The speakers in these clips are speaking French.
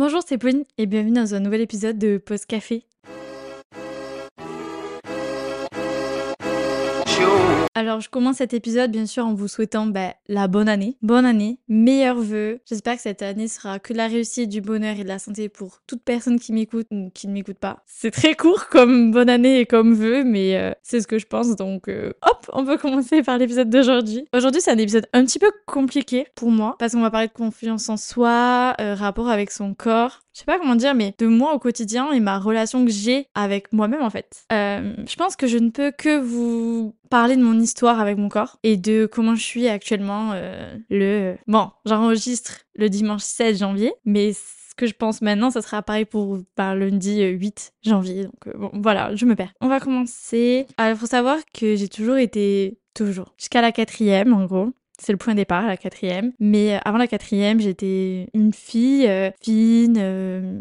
Bonjour, c'est Pauline et bienvenue dans un nouvel épisode de Pause Café. Alors, je commence cet épisode, bien sûr, en vous souhaitant bah, la bonne année. Bonne année, meilleurs vœux. J'espère que cette année sera que de la réussite, du bonheur et de la santé pour toute personne qui m'écoute ou qui ne m'écoute pas. C'est très court comme bonne année et comme vœu, mais euh, c'est ce que je pense. Donc, euh, hop, on peut commencer par l'épisode d'aujourd'hui. Aujourd'hui, c'est un épisode un petit peu compliqué pour moi parce qu'on va parler de confiance en soi, euh, rapport avec son corps je sais pas comment dire, mais de moi au quotidien et ma relation que j'ai avec moi-même en fait. Euh, je pense que je ne peux que vous parler de mon histoire avec mon corps et de comment je suis actuellement euh, le... Bon, j'enregistre le dimanche 16 janvier, mais ce que je pense maintenant, ça sera pareil pour par lundi 8 janvier. Donc euh, bon, voilà, je me perds. On va commencer. Alors, faut savoir que j'ai toujours été toujours. Jusqu'à la quatrième, en gros. C'est le point de départ, la quatrième. Mais euh, avant la quatrième, j'étais une fille euh, fine. Euh,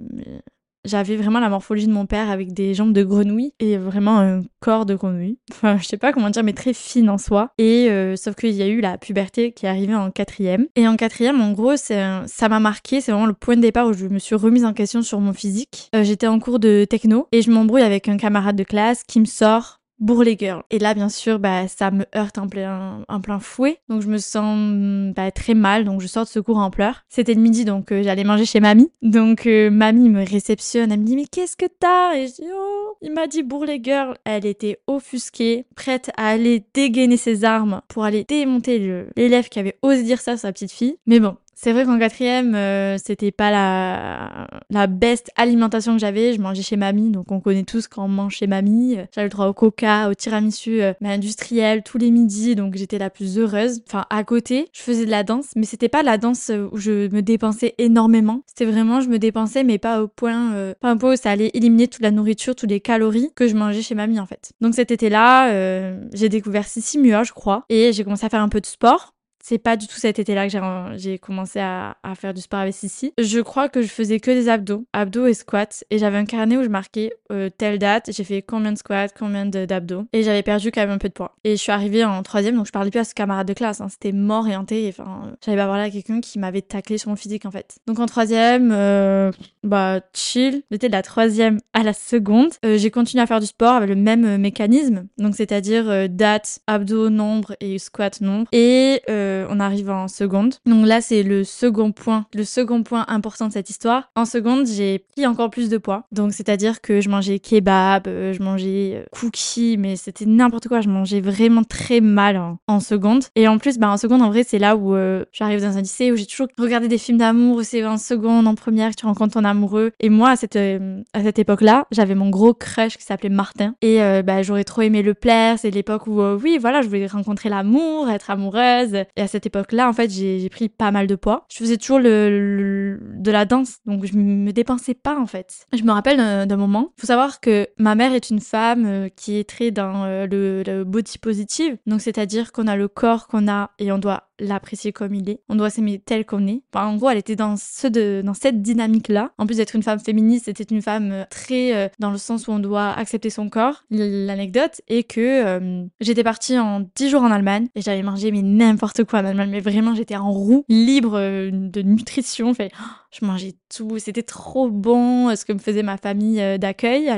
j'avais vraiment la morphologie de mon père avec des jambes de grenouille et vraiment un corps de grenouille. Enfin, je sais pas comment dire, mais très fine en soi. Et sauf qu'il y a eu la puberté qui est arrivée en quatrième. Et en quatrième, en gros, ça m'a marqué. C'est vraiment le point de départ où je me suis remise en question sur mon physique. J'étais en cours de techno et je m'embrouille avec un camarade de classe qui me sort Bourrelé Girl. Et là, bien sûr, bah, ça me heurte en plein, en plein fouet. Donc, je me sens bah, très mal. Donc, je sors de secours en pleurs. C'était le midi, donc euh, j'allais manger chez mamie. Donc, euh, mamie me réceptionne. Elle me dit, mais qu'est-ce que t'as? Et je dis, oh, il m'a dit Bourrelé Girl. Elle était offusquée, prête à aller dégainer ses armes pour aller démonter l'élève qui avait osé dire ça à sa petite fille. Mais bon, c'est vrai qu'en quatrième, euh, c'était pas la, la best alimentation que j'avais. Je mangeais chez mamie, donc on connaît tous quand on mange chez mamie. J'avais le droit au coca, au tiramisu, euh, mais industriel tous les midis, donc j'étais la plus heureuse. Enfin, à côté, je faisais de la danse, mais c'était pas la danse où je me dépensais énormément. C'était vraiment, je me dépensais, mais pas au point, euh, pas un point où ça allait éliminer toute la nourriture, toutes les calories que je mangeais chez mamie en fait. Donc cet été-là, euh, j'ai découvert Sissi Mua, je crois, et j'ai commencé à faire un peu de sport. C'est pas du tout cet été-là que j'ai commencé à, faire du sport avec Sissi. Je crois que je faisais que des abdos, abdos et squats. Et j'avais un carnet où je marquais euh, telle date, j'ai fait combien de squats, combien d'abdos. Et j'avais perdu quand même un peu de poids. Et je suis arrivée en troisième, donc je parlais plus à ce camarade de classe. Hein. C'était mort et hanté. Enfin, j'avais pas parlé à quelqu'un qui m'avait taclé sur mon physique en fait. Donc en troisième, euh, bah chill. J'étais de la troisième à la seconde. Euh, j'ai continué à faire du sport avec le même euh, mécanisme. Donc c'est-à-dire euh, date, abdos, nombre et squat, nombre. Et euh, on arrive en seconde. Donc là, c'est le second point, le second point important de cette histoire. En seconde, j'ai pris encore plus de poids. Donc c'est-à-dire que je mangeais kebab, euh, je mangeais euh, cookies, mais c'était n'importe quoi. Je mangeais vraiment très mal en, seconde. Et en plus, bah en seconde, en vrai, c'est là où j'arrive dans un lycée où j'ai toujours regardé des films d'amour. C'est en seconde, en première, que tu rencontres ton amoureux. Et moi, à cette à cette époque-là, j'avais mon gros crush qui s'appelait Martin. Et bah j'aurais trop aimé le plaire. C'est l'époque où oui, voilà, je voulais rencontrer l'amour, être amoureuse. Et à cette époque-là, en fait, j'ai pris pas mal de poids. Je faisais toujours le, de la danse, donc je me dépensais pas en fait. Je me rappelle d'un moment. Faut savoir que ma mère est une femme euh, qui est très dans euh, le, le body positive, donc c'est-à-dire qu'on a le corps qu'on a et on doit l'apprécier comme il est. On doit s'aimer tel qu'on est. En gros, elle était dans ce de, dans cette dynamique-là. En plus d'être une femme féministe, c'était une femme euh, très euh, dans le sens où on doit accepter son corps. L'anecdote est que euh, j'étais partie en 10 jours en Allemagne et j'avais mangé mais n'importe quoi en Allemagne. Mais vraiment, j'étais en roue, libre de nutrition. Fait, je mangeais tout. C'était trop bon ce que me faisait ma famille d'accueil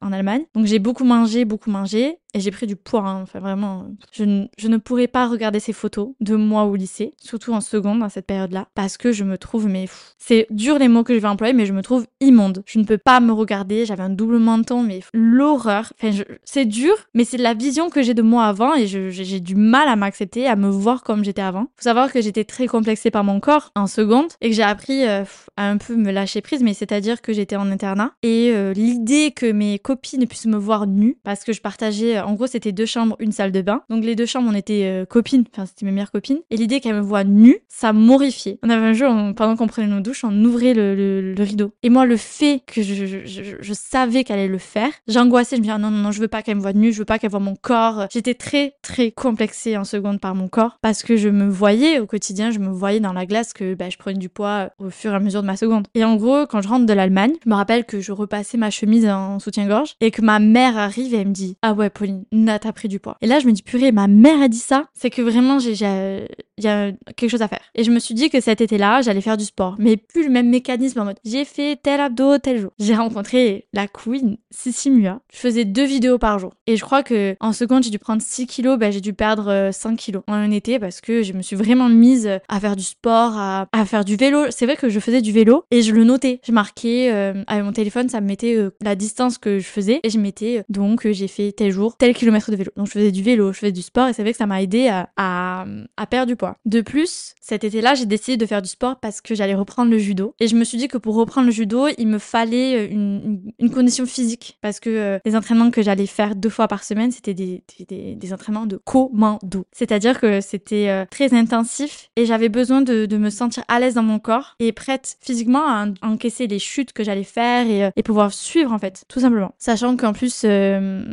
en Allemagne. Donc j'ai beaucoup mangé, beaucoup mangé. Et j'ai pris du poids, hein. enfin vraiment. Je, ne pourrais pas regarder ces photos de moi au lycée, surtout en seconde, dans cette période-là, parce que je me trouve, mais c'est dur les mots que je vais employer, mais je me trouve immonde. Je ne peux pas me regarder, j'avais un double menton, mais l'horreur. Enfin, c'est dur, mais c'est la vision que j'ai de moi avant et j'ai du mal à m'accepter, à me voir comme j'étais avant. Faut savoir que j'étais très complexée par mon corps en seconde et que j'ai appris euh, à un peu me lâcher prise, mais c'est-à-dire que j'étais en internat et euh, l'idée que mes copines puissent me voir nue, parce que je partageais en gros, c'était deux chambres, une salle de bain. Donc les deux chambres, on était euh, copines, enfin c'était mes meilleures copines. Et l'idée qu'elle me voit nue, ça m'horrifiait. On avait un jour, pendant qu'on prenait nos douches, on ouvrait le, rideau. Et moi, le fait que je, savais qu'elle allait le faire, j'angoissais. Je me disais non, non, non, je veux pas qu'elle me voit nue, je veux pas qu'elle voit mon corps. J'étais très, très complexée en seconde par mon corps parce que je me voyais au quotidien, je me voyais dans la glace que bah, je prenais du poids au fur et à mesure de ma seconde. Et en gros, quand je rentre de l'Allemagne, je me rappelle que je repassais ma chemise en soutien-gorge et que ma mère arrive et elle me dit Ah ouais, Pauline, Nat a pris du poids. Et là, je me dis, purée, ma mère a dit ça. C'est que vraiment, j'ai, il y a quelque chose à faire. Et je me suis dit que cet été-là, j'allais faire du sport, mais plus le même mécanisme en mode j'ai fait tel abdo tel jour. J'ai rencontré la queen Sissi Mua. Je faisais deux vidéos par jour. Et je crois que en seconde, j'ai dû prendre 6 kilos, bah, j'ai dû perdre 5 euh, kilos en un été parce que je me suis vraiment mise à faire du sport, à, faire du vélo. C'est vrai que je faisais du vélo et je le notais. Je marquais euh, avec mon téléphone, ça me mettait euh, la distance que je faisais et je mettais donc j'ai fait tel jour, tel kilomètre de vélo. Donc je faisais du vélo, je faisais du sport et c'est vrai que ça m'a aidé à, à, à perdre du poids. De plus, cet été-là, j'ai décidé de faire du sport parce que j'allais reprendre le judo. Et je me suis dit que pour reprendre le judo, il me fallait une, une, condition physique parce que les entraînements que j'allais faire deux fois par semaine, c'était des, entraînements de commando. C'est-à-dire que c'était euh, très intensif et j'avais besoin de, me sentir à l'aise dans mon corps et prête physiquement à, encaisser les chutes que j'allais faire et, euh, pouvoir suivre en fait, tout simplement. Sachant qu'en plus, euh,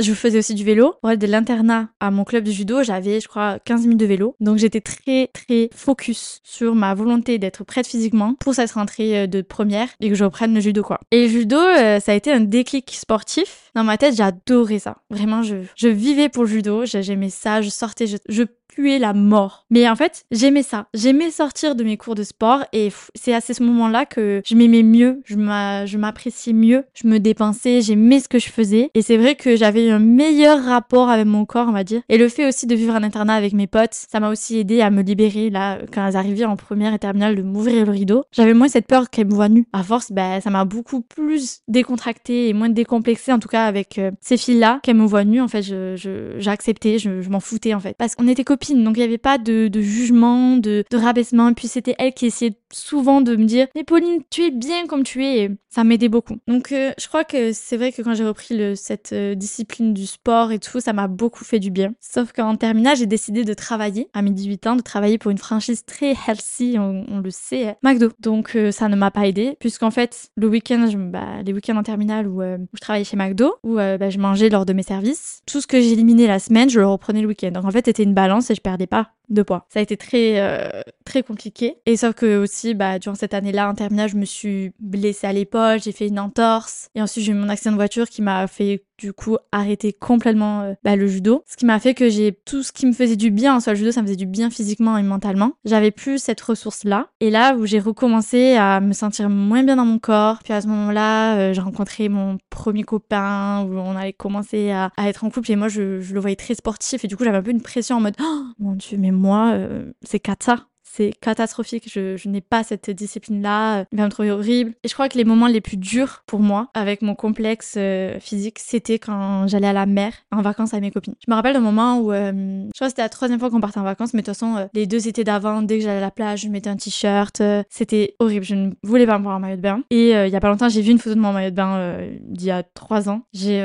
je faisais aussi du vélo. Ouais, de l'internat à mon club de judo, j'avais, je crois, 15 minutes de vélo. Donc j'étais très, très focus sur ma volonté d'être prête physiquement pour cette rentrée de première et que je reprenne le judo, quoi. Et le judo, ça a été un déclic sportif. Dans ma tête, j'adorais ça. Vraiment, je, je vivais pour le judo. J'aimais ça. Je sortais, je puer la mort. Mais en fait, j'aimais ça. J'aimais sortir de mes cours de sport et c'est à ce moment-là que je m'aimais mieux, je m'appréciais mieux, je me dépensais, j'aimais ce que je faisais. Et c'est vrai que j'avais un meilleur rapport avec mon corps, on va dire. Et le fait aussi de vivre en internat avec mes potes, ça m'a aussi aidé à me libérer là, quand elles arrivaient en première et terminale, de m'ouvrir le rideau. J'avais moins cette peur qu'elles me voient nue. À force, ben, ça m'a beaucoup plus décontracté et moins décomplexé, en tout cas avec euh, ces filles-là, qu'elles me voient nue. En fait, je, j'ai accepté, je, je m'en foutais en fait. Parce qu'on était copines donc il n'y avait pas de, jugement, de, rabaissement. Et puis c'était elle qui essayait souvent de me dire Mais Pauline, tu es bien comme tu es. Ça m'aidait beaucoup. Donc euh, je crois que c'est vrai que quand j'ai repris cette euh, discipline du sport et tout, ça m'a beaucoup fait du bien. Sauf qu'en terminale, j'ai décidé de travailler à mes 18 ans, de travailler pour une franchise très healthy, on, le sait, hein, McDo. Donc euh, ça ne m'a pas aidé, puisqu'en fait, le week-end, bah, les week-ends en terminale où, je travaillais chez McDo, où bah, je mangeais lors de mes services, tout ce que j'éliminais la semaine, je le reprenais le week-end. Donc en fait, c'était une balance je perdais pas de poids. Ça a été très euh, très compliqué. Et sauf que aussi, bah, durant cette année-là, en terminale, je me suis blessée à l'épaule, j'ai fait une entorse. Et ensuite, j'ai eu mon accident de voiture qui m'a fait du coup arrêter complètement euh, bah, le judo. Ce qui m'a fait que j'ai tout ce qui me faisait du bien, en soit le judo, ça me faisait du bien physiquement et mentalement. J'avais plus cette ressource-là. Et là où j'ai recommencé à me sentir moins bien dans mon corps, puis à ce moment-là, euh, j'ai rencontré mon premier copain, où on avait commencé à, être en couple, et moi je, je, le voyais très sportif, et du coup j'avais un peu une pression en mode, oh, mon dieu, mais moi, euh, c'est kata c'est catastrophique. Je, je n'ai pas cette discipline-là. Il va me trouver horrible. Et je crois que les moments les plus durs pour moi, avec mon complexe euh, physique, c'était quand j'allais à la mer en vacances avec mes copines. Je me rappelle d'un moment où, euh, je crois que c'était la troisième fois qu'on partait en vacances, mais de toute façon, euh, les deux étés d'avant, dès que j'allais à la plage, je mettais un t-shirt. c'était horrible. Je ne voulais pas me voir en maillot de bain. Et il y a pas longtemps, j'ai vu une photo de mon maillot de bain d'il y a trois ans. J'ai,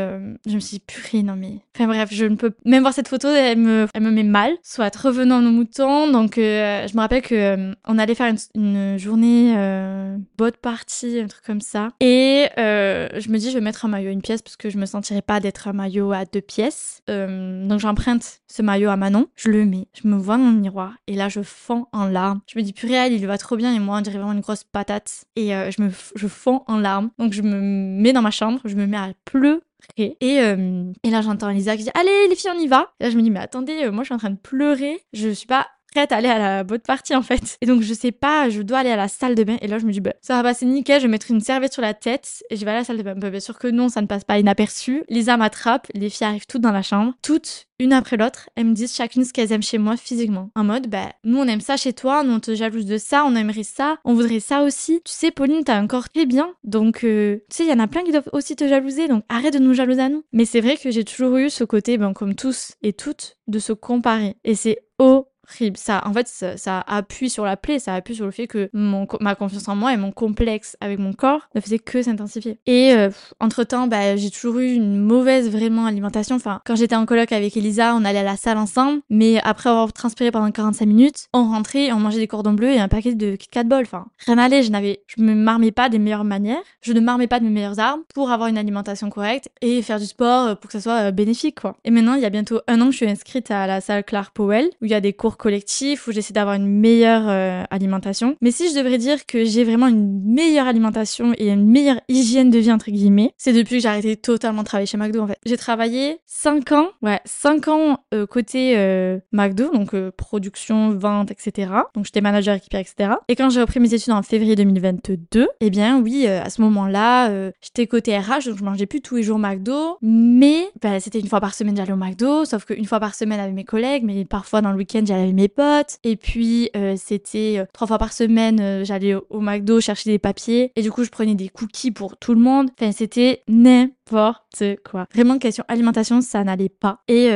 je me suis dit, purée, non mais. Enfin bref, je ne peux même voir cette photo, elle me, elle me met mal. Soit revenons à nos moutons. Donc, je me rappelle que euh, on allait faire une, journée euh, boat party, un truc comme ça. Et euh, je me dis, je vais mettre un maillot une pièce parce que je me sentirais pas d'être un maillot à deux pièces. donc j'emprunte ce maillot à Manon, je le mets, je me vois dans le miroir et là je fonds en larmes. Je me dis, purée, il va trop bien et moi on dirait vraiment une grosse patate. Et je me je en larmes. Donc je me mets dans ma chambre, je me mets à pleurer et, et là, j'entends Elisa qui dit Allez, les filles, on y va. Là, je me dis Mais attendez, moi, je suis en train de pleurer. Je suis pas prête à aller à la bonne partie en fait. Et donc je sais pas, je dois aller à la salle de bain et là je me dis bah ça va passer nickel, je vais mettre une serviette sur la tête et je vais à la salle de bain. Bah, bien sûr que non, ça ne passe pas inaperçu. Lisa m'attrape, les filles arrivent toutes dans la chambre, toutes une après l'autre, elles me disent chacune ce qu'elles aiment chez moi physiquement. En mode, bah, nous on aime ça chez toi, nous on te jalouse de ça, on aimerait ça, on voudrait ça aussi. Tu sais, Pauline, t'as un corps très bien, donc euh, tu sais, il y en a plein qui doivent aussi te jalouser, donc arrête de nous jalouser à nous. Mais c'est vrai que j'ai toujours eu ce côté, ben, comme tous et toutes, de se comparer. Et c'est oh ça, en fait, ça, appuie sur la plaie, ça appuie sur le fait que mon, ma confiance en moi et mon complexe avec mon corps ne faisaient que s'intensifier. Et euh, entre-temps, bah, j'ai toujours eu une mauvaise vraiment alimentation. Enfin, quand j'étais en coloc avec Elisa, on allait à la salle ensemble, mais après avoir transpiré pendant 45 minutes, on rentrait, on mangeait des cordons bleus et un paquet de Kit Kat Ball. Enfin, rien n'allait, je n'avais, je me marmais pas des meilleures manières, je ne marmais pas de mes meilleures armes pour avoir une alimentation correcte et faire du sport pour que ça soit euh, bénéfique, quoi. Et maintenant, il y a bientôt un an que je suis inscrite à la salle Clark Powell, où il y a des cours collectifs où j'essaie d'avoir une meilleure euh, alimentation. Mais si je devrais dire que j'ai vraiment une meilleure alimentation et une meilleure hygiène de vie entre guillemets, c'est depuis que j'ai arrêté totalement de travailler chez McDo en fait. J'ai travaillé 5 ans, ouais, 5 ans euh, côté euh, McDo, donc production, vente, etc. Donc j'étais manager équipier, etc. Et quand j'ai repris mes études en février 2022, eh bien oui, à ce moment-là, j'étais côté RH, donc je mangeais plus tous les jours McDo, mais bah, c'était une fois par semaine j'allais au McDo, sauf qu'une fois par semaine avec mes collègues, mais parfois dans le week-end j'allais mes potes. Et puis euh, c'était euh, trois fois par semaine euh, j'allais au, au, McDo chercher des papiers et du coup je prenais des cookies pour tout le monde. Enfin c'était n'importe quoi. Vraiment question alimentation ça n'allait pas. Et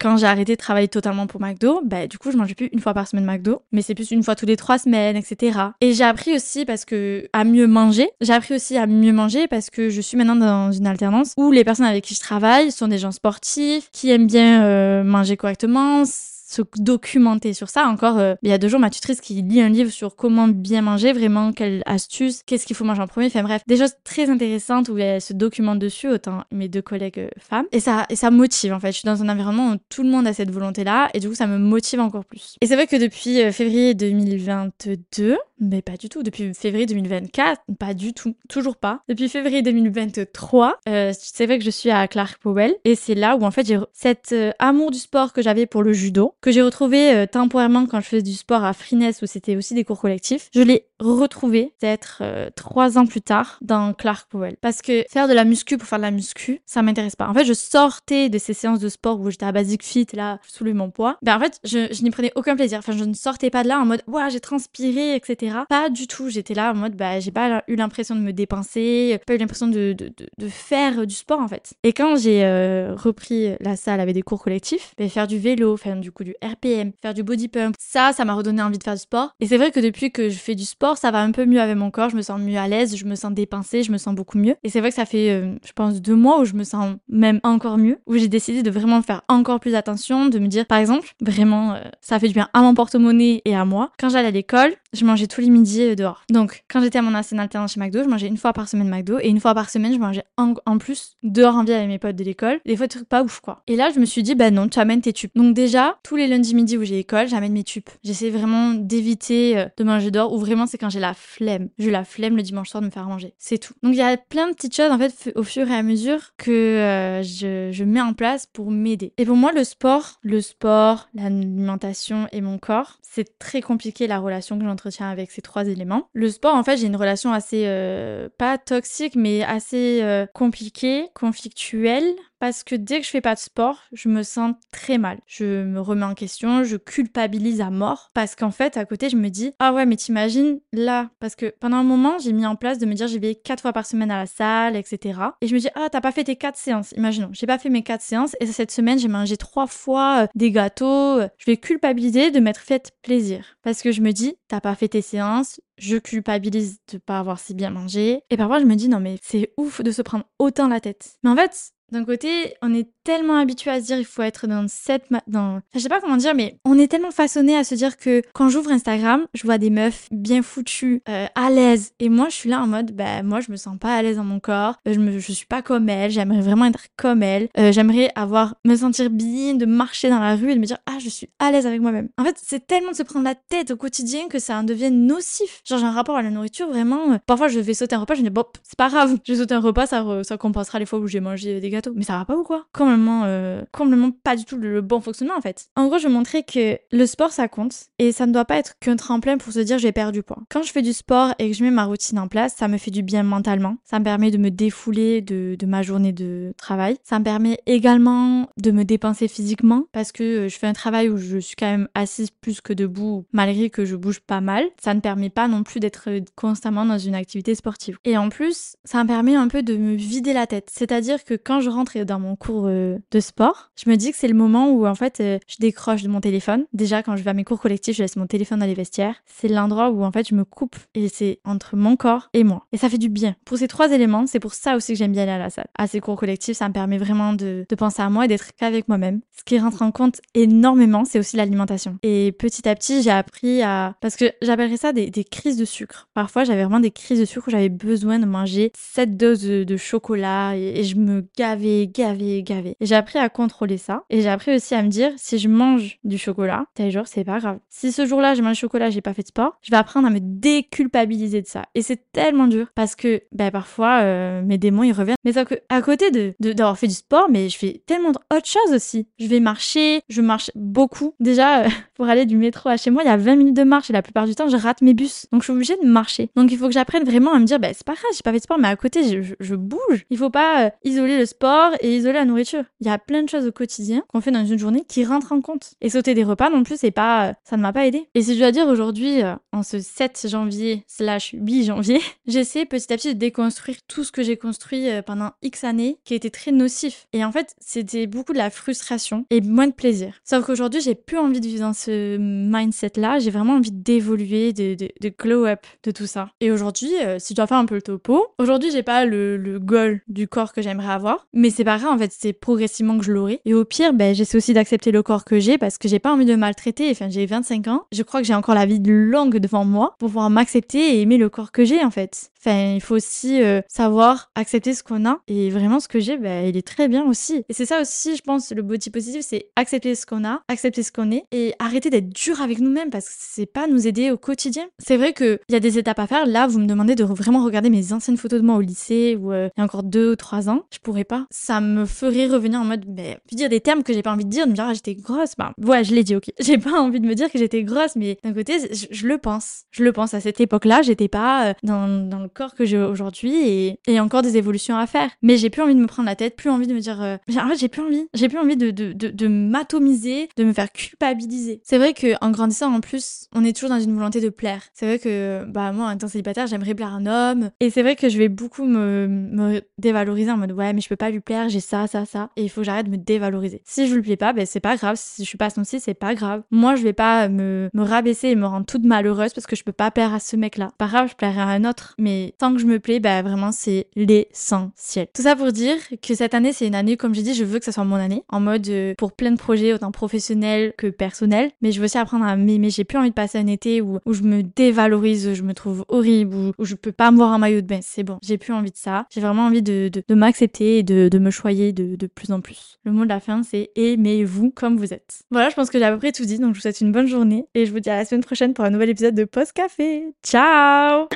quand j'ai arrêté de travailler totalement pour McDo, bah du coup je mangeais plus une fois par semaine McDo, mais c'est plus une fois tous les trois semaines, etc. Et j'ai appris aussi parce que à mieux manger. J'ai appris aussi à mieux manger parce que je suis maintenant dans une alternance où les personnes avec qui je travaille sont des gens sportifs qui aiment bien manger correctement se documenter sur ça. Encore, euh, il y a deux jours, ma tutrice qui lit un livre sur comment bien manger, vraiment, quelle astuce, qu'est-ce qu'il faut manger en premier. Enfin bref, des choses très intéressantes où elle se documente dessus, autant mes deux collègues euh, femmes. Et ça, et ça motive en fait. Je suis dans un environnement où tout le monde a cette volonté-là et du coup, ça me motive encore plus. Et c'est vrai que depuis euh, février 2022, mais pas du tout. Depuis février 2024, pas du tout. Toujours pas. Depuis février 2023, euh, c'est vrai que je suis à Clark Powell et c'est là où en fait j'ai cet amour du sport que j'avais pour le judo que j'ai retrouvé euh, temporairement quand je faisais du sport à Frines où c'était aussi des cours collectifs. Je l'ai retrouvé peut-être euh, trois ans plus tard dans Clark Powell. Parce que faire de la muscu pour faire de la muscu, ça m'intéresse pas. En fait, je sortais de ces séances de sport où j'étais à Basic Fit, là, je soulevais mon poids. Ben en fait, je, je n'y prenais aucun plaisir. Enfin, je ne sortais pas de là en mode, waouh, j'ai transpiré, etc. Pas du tout. J'étais là en mode, bah, j'ai pas eu l'impression de me dépenser, pas eu l'impression de, de, de, faire du sport, en fait. Et quand j'ai euh, repris la salle avec des cours collectifs, ben, faire du vélo, faire du coup du RPM, faire du body pump, ça, ça m'a redonné envie de faire du sport. Et c'est vrai que depuis que je fais du sport, ça va un peu mieux avec mon corps, je me sens mieux à l'aise, je me sens dépensée, je me sens beaucoup mieux. Et c'est vrai que ça fait, euh, je pense, deux mois où je me sens même encore mieux, où j'ai décidé de vraiment faire encore plus attention, de me dire, par exemple, vraiment, euh, ça fait du bien à mon porte-monnaie et à moi. Quand j'allais à l'école, je mangeais tous les midis euh, dehors. Donc, quand j'étais à mon alternance chez McDo, je mangeais une fois par semaine McDo et une fois par semaine, je mangeais en, plus dehors en vie avec mes potes de l'école. Des fois, trucs pas ouf, quoi. Et là, je me suis dit, bah non, tu amènes tes tubes. Donc, déjà, tous les lundis midi où j'ai école, j'amène mes tubes. J'essaie vraiment d'éviter de manger dehors ou vraiment c'est quand j'ai la flemme. J'ai la flemme le dimanche soir de me faire manger. C'est tout. Donc il y a plein de petites choses en fait au fur et à mesure que euh, je, je, mets en place pour m'aider. Et pour moi le sport, le sport, l'alimentation et mon corps, c'est très compliqué la relation que j'entretiens avec ces trois éléments. Le sport en fait j'ai une relation assez euh, pas toxique mais assez euh, compliquée, conflictuelle parce que dès que je fais pas de sport, je me sens très mal. Je me remets en question, je culpabilise à mort parce qu'en fait, à côté, je me dis ah ouais, mais t'imagines là parce que pendant un moment, j'ai mis en place de me dire j'y vais quatre fois par semaine à la salle, etc. Et je me dis ah t'as pas fait tes quatre séances. Imaginons, j'ai pas fait mes quatre séances et cette semaine j'ai mangé trois fois euh, des gâteaux. Je vais culpabiliser de m'être fait plaisir parce que je me dis t'as pas fait tes séances, je culpabilise de pas avoir si bien mangé. Et parfois, je me dis, non, mais c'est ouf de se prendre autant la tête. Mais en fait, d'un côté, on est tellement habitué à se dire il faut être dans cette dans je sais pas comment dire mais on est tellement façonné à se dire que quand j'ouvre Instagram, je vois des meufs bien foutues, euh, à l'aise et moi je suis là en mode bah moi je me sens pas à l'aise dans mon corps, euh, je me je suis pas comme elle, j'aimerais vraiment être comme elle, euh, j'aimerais avoir me sentir bien, de marcher dans la rue et de me dire ah je suis à l'aise avec moi-même. En fait, c'est tellement de se prendre la tête au quotidien que ça en devient nocif. Genre j'ai un rapport à la nourriture vraiment parfois je vais sauter un repas, je me dis bon, c'est pas grave, je vais sauter un repas, ça ça compensera les fois où j'ai mangé des gâteaux. Mais ça va pas ou quoi? Complètement, euh, complètement pas du tout le, bon fonctionnement en fait. En gros, je montrais que le sport ça compte et ça ne doit pas être qu'un tremplin pour se dire j'ai perdu poids. Quand je fais du sport et que je mets ma routine en place, ça me fait du bien mentalement. Ça me permet de me défouler de, de ma journée de travail. Ça me permet également de me dépenser physiquement parce que euh, je fais un travail où je suis quand même assise plus que debout malgré que je bouge pas mal. Ça ne permet pas non plus d'être constamment dans une activité sportive. Et en plus, ça me permet un peu de me vider la tête. C'est-à-dire que quand je rentre dans mon cours de sport, je me dis que c'est le moment où en fait euh, je décroche de mon téléphone. Déjà quand je vais à mes cours collectifs, je laisse mon téléphone dans les vestiaires. C'est l'endroit où en fait je me coupe et c'est entre mon corps et moi. Et ça fait du bien. Pour ces trois éléments, c'est pour ça aussi que j'aime bien aller à la salle. À ces cours collectifs, ça me permet vraiment de, de penser à moi et d'être qu'avec moi-même. Ce qui rentre en compte énormément, c'est aussi l'alimentation. Et petit à petit, j'ai appris à... Parce que j'appellerais ça des, crises de sucre. Parfois, j'avais vraiment des crises de sucre où j'avais besoin de manger cette dose de, chocolat et, je me gavais, gavais. Et j'ai appris à contrôler ça. Et j'ai appris aussi à me dire, si je mange du chocolat, tel jour, c'est pas grave. Si ce jour-là, j'ai mangé du chocolat, j'ai pas fait de sport, je vais apprendre à me déculpabiliser de ça. Et c'est tellement dur parce que, ben, parfois, euh, mes démons, ils reviennent. Mais à côté de, d'avoir fait du sport, mais je fais tellement d'autres choses aussi. Je vais marcher, je marche beaucoup. Déjà, euh, pour aller du métro à chez moi, il y a 20 minutes de marche et la plupart du temps, je rate mes bus. Donc, je suis obligée de marcher. Donc, il faut que j'apprenne vraiment à me dire, ben, c'est pas grave, j'ai pas fait de sport, mais à côté, je, je, bouge. Il faut pas euh, isoler le sport et isoler la nourriture. Il y a plein de choses au quotidien qu'on fait dans une journée qui rentrent en compte. Et sauter des repas non plus, c'est pas, ça ne m'a pas aidé. Et si je dois dire aujourd'hui, euh, en ce 7 janvier slash 8 janvier, j'essaie petit à petit de déconstruire tout ce que j'ai construit euh, pendant X années qui était très nocif. Et en fait, c'était beaucoup de la frustration et moins de plaisir. Sauf qu'aujourd'hui, j'ai plus envie de vivre dans ce mindset-là. J'ai vraiment envie d'évoluer, de, de, de, glow up de tout ça. Et aujourd'hui, euh, si je dois faire un peu le topo, aujourd'hui, j'ai pas le, le goal du corps que j'aimerais avoir, mais c'est pas grave, en fait, c'est progressivement que je l'aurai. Et au pire, ben, j'essaie aussi d'accepter le corps que j'ai parce que j'ai pas envie de maltraiter. Enfin, j'ai 25 ans. Je crois que j'ai encore la vie longue devant moi pour pouvoir m'accepter et aimer le corps que j'ai, en fait. Enfin, il faut aussi euh, savoir accepter ce qu'on a. Et vraiment, ce que j'ai, bah, il est très bien aussi. Et c'est ça aussi, je pense, le body positif, c'est accepter ce qu'on a, accepter ce qu'on est et arrêter d'être dur avec nous-mêmes parce que c'est pas nous aider au quotidien. C'est vrai qu'il y a des étapes à faire. Là, vous me demandez de vraiment regarder mes anciennes photos de moi au lycée ou euh, il y a encore deux ou trois ans. Je pourrais pas. Ça me ferait revenir en mode, mais puis dire des termes que j'ai pas envie de dire, de me dire, ah, j'étais grosse. Bah, ouais, je l'ai dit, ok. J'ai pas envie de me dire que j'étais grosse, mais d'un côté, je, le pense. Je le pense. À cette époque-là, j'étais pas euh, dans, dans le corps que j'ai aujourd'hui et, et encore des évolutions à faire. Mais j'ai plus envie de me prendre la tête, plus envie de me dire, euh, en fait, j'ai plus envie. J'ai plus envie de, de, de, m'atomiser, de me faire culpabiliser. C'est vrai qu'en grandissant, en plus, on est toujours dans une volonté de plaire. C'est vrai que, bah, moi, en tant que célibataire, j'aimerais plaire à un homme. Et c'est vrai que je vais beaucoup me, me dévaloriser en mode, ouais, mais je peux pas lui plaire, j'ai ça, ça, ça. Et il faut que j'arrête de me dévaloriser. Si je lui plais pas, ben, c'est pas grave. Si je suis pas son c'est pas grave. Moi, je vais pas me, me rabaisser et me rendre toute malheureuse parce que je peux pas plaire à ce mec-là. Pas grave, je plairai à un autre. Mais tant que je me plais, bah vraiment c'est l'essentiel. Tout ça pour dire que cette année c'est une année, comme j'ai dit, je veux que ça soit mon année, en mode euh, pour plein de projets, autant professionnels que personnels. Mais je veux aussi apprendre à m'aimer. J'ai plus envie de passer un été où, où je me dévalorise, où je me trouve horrible, où, où je peux pas me voir en maillot de bain. C'est bon, j'ai plus envie de ça. J'ai vraiment envie de, de, de m'accepter et de, de me choyer de, de plus en plus. Le mot de la fin c'est aimez-vous comme vous êtes. Voilà, je pense que j'ai à peu près tout dit, donc je vous souhaite une bonne journée et je vous dis à la semaine prochaine pour un nouvel épisode de Post Café. Ciao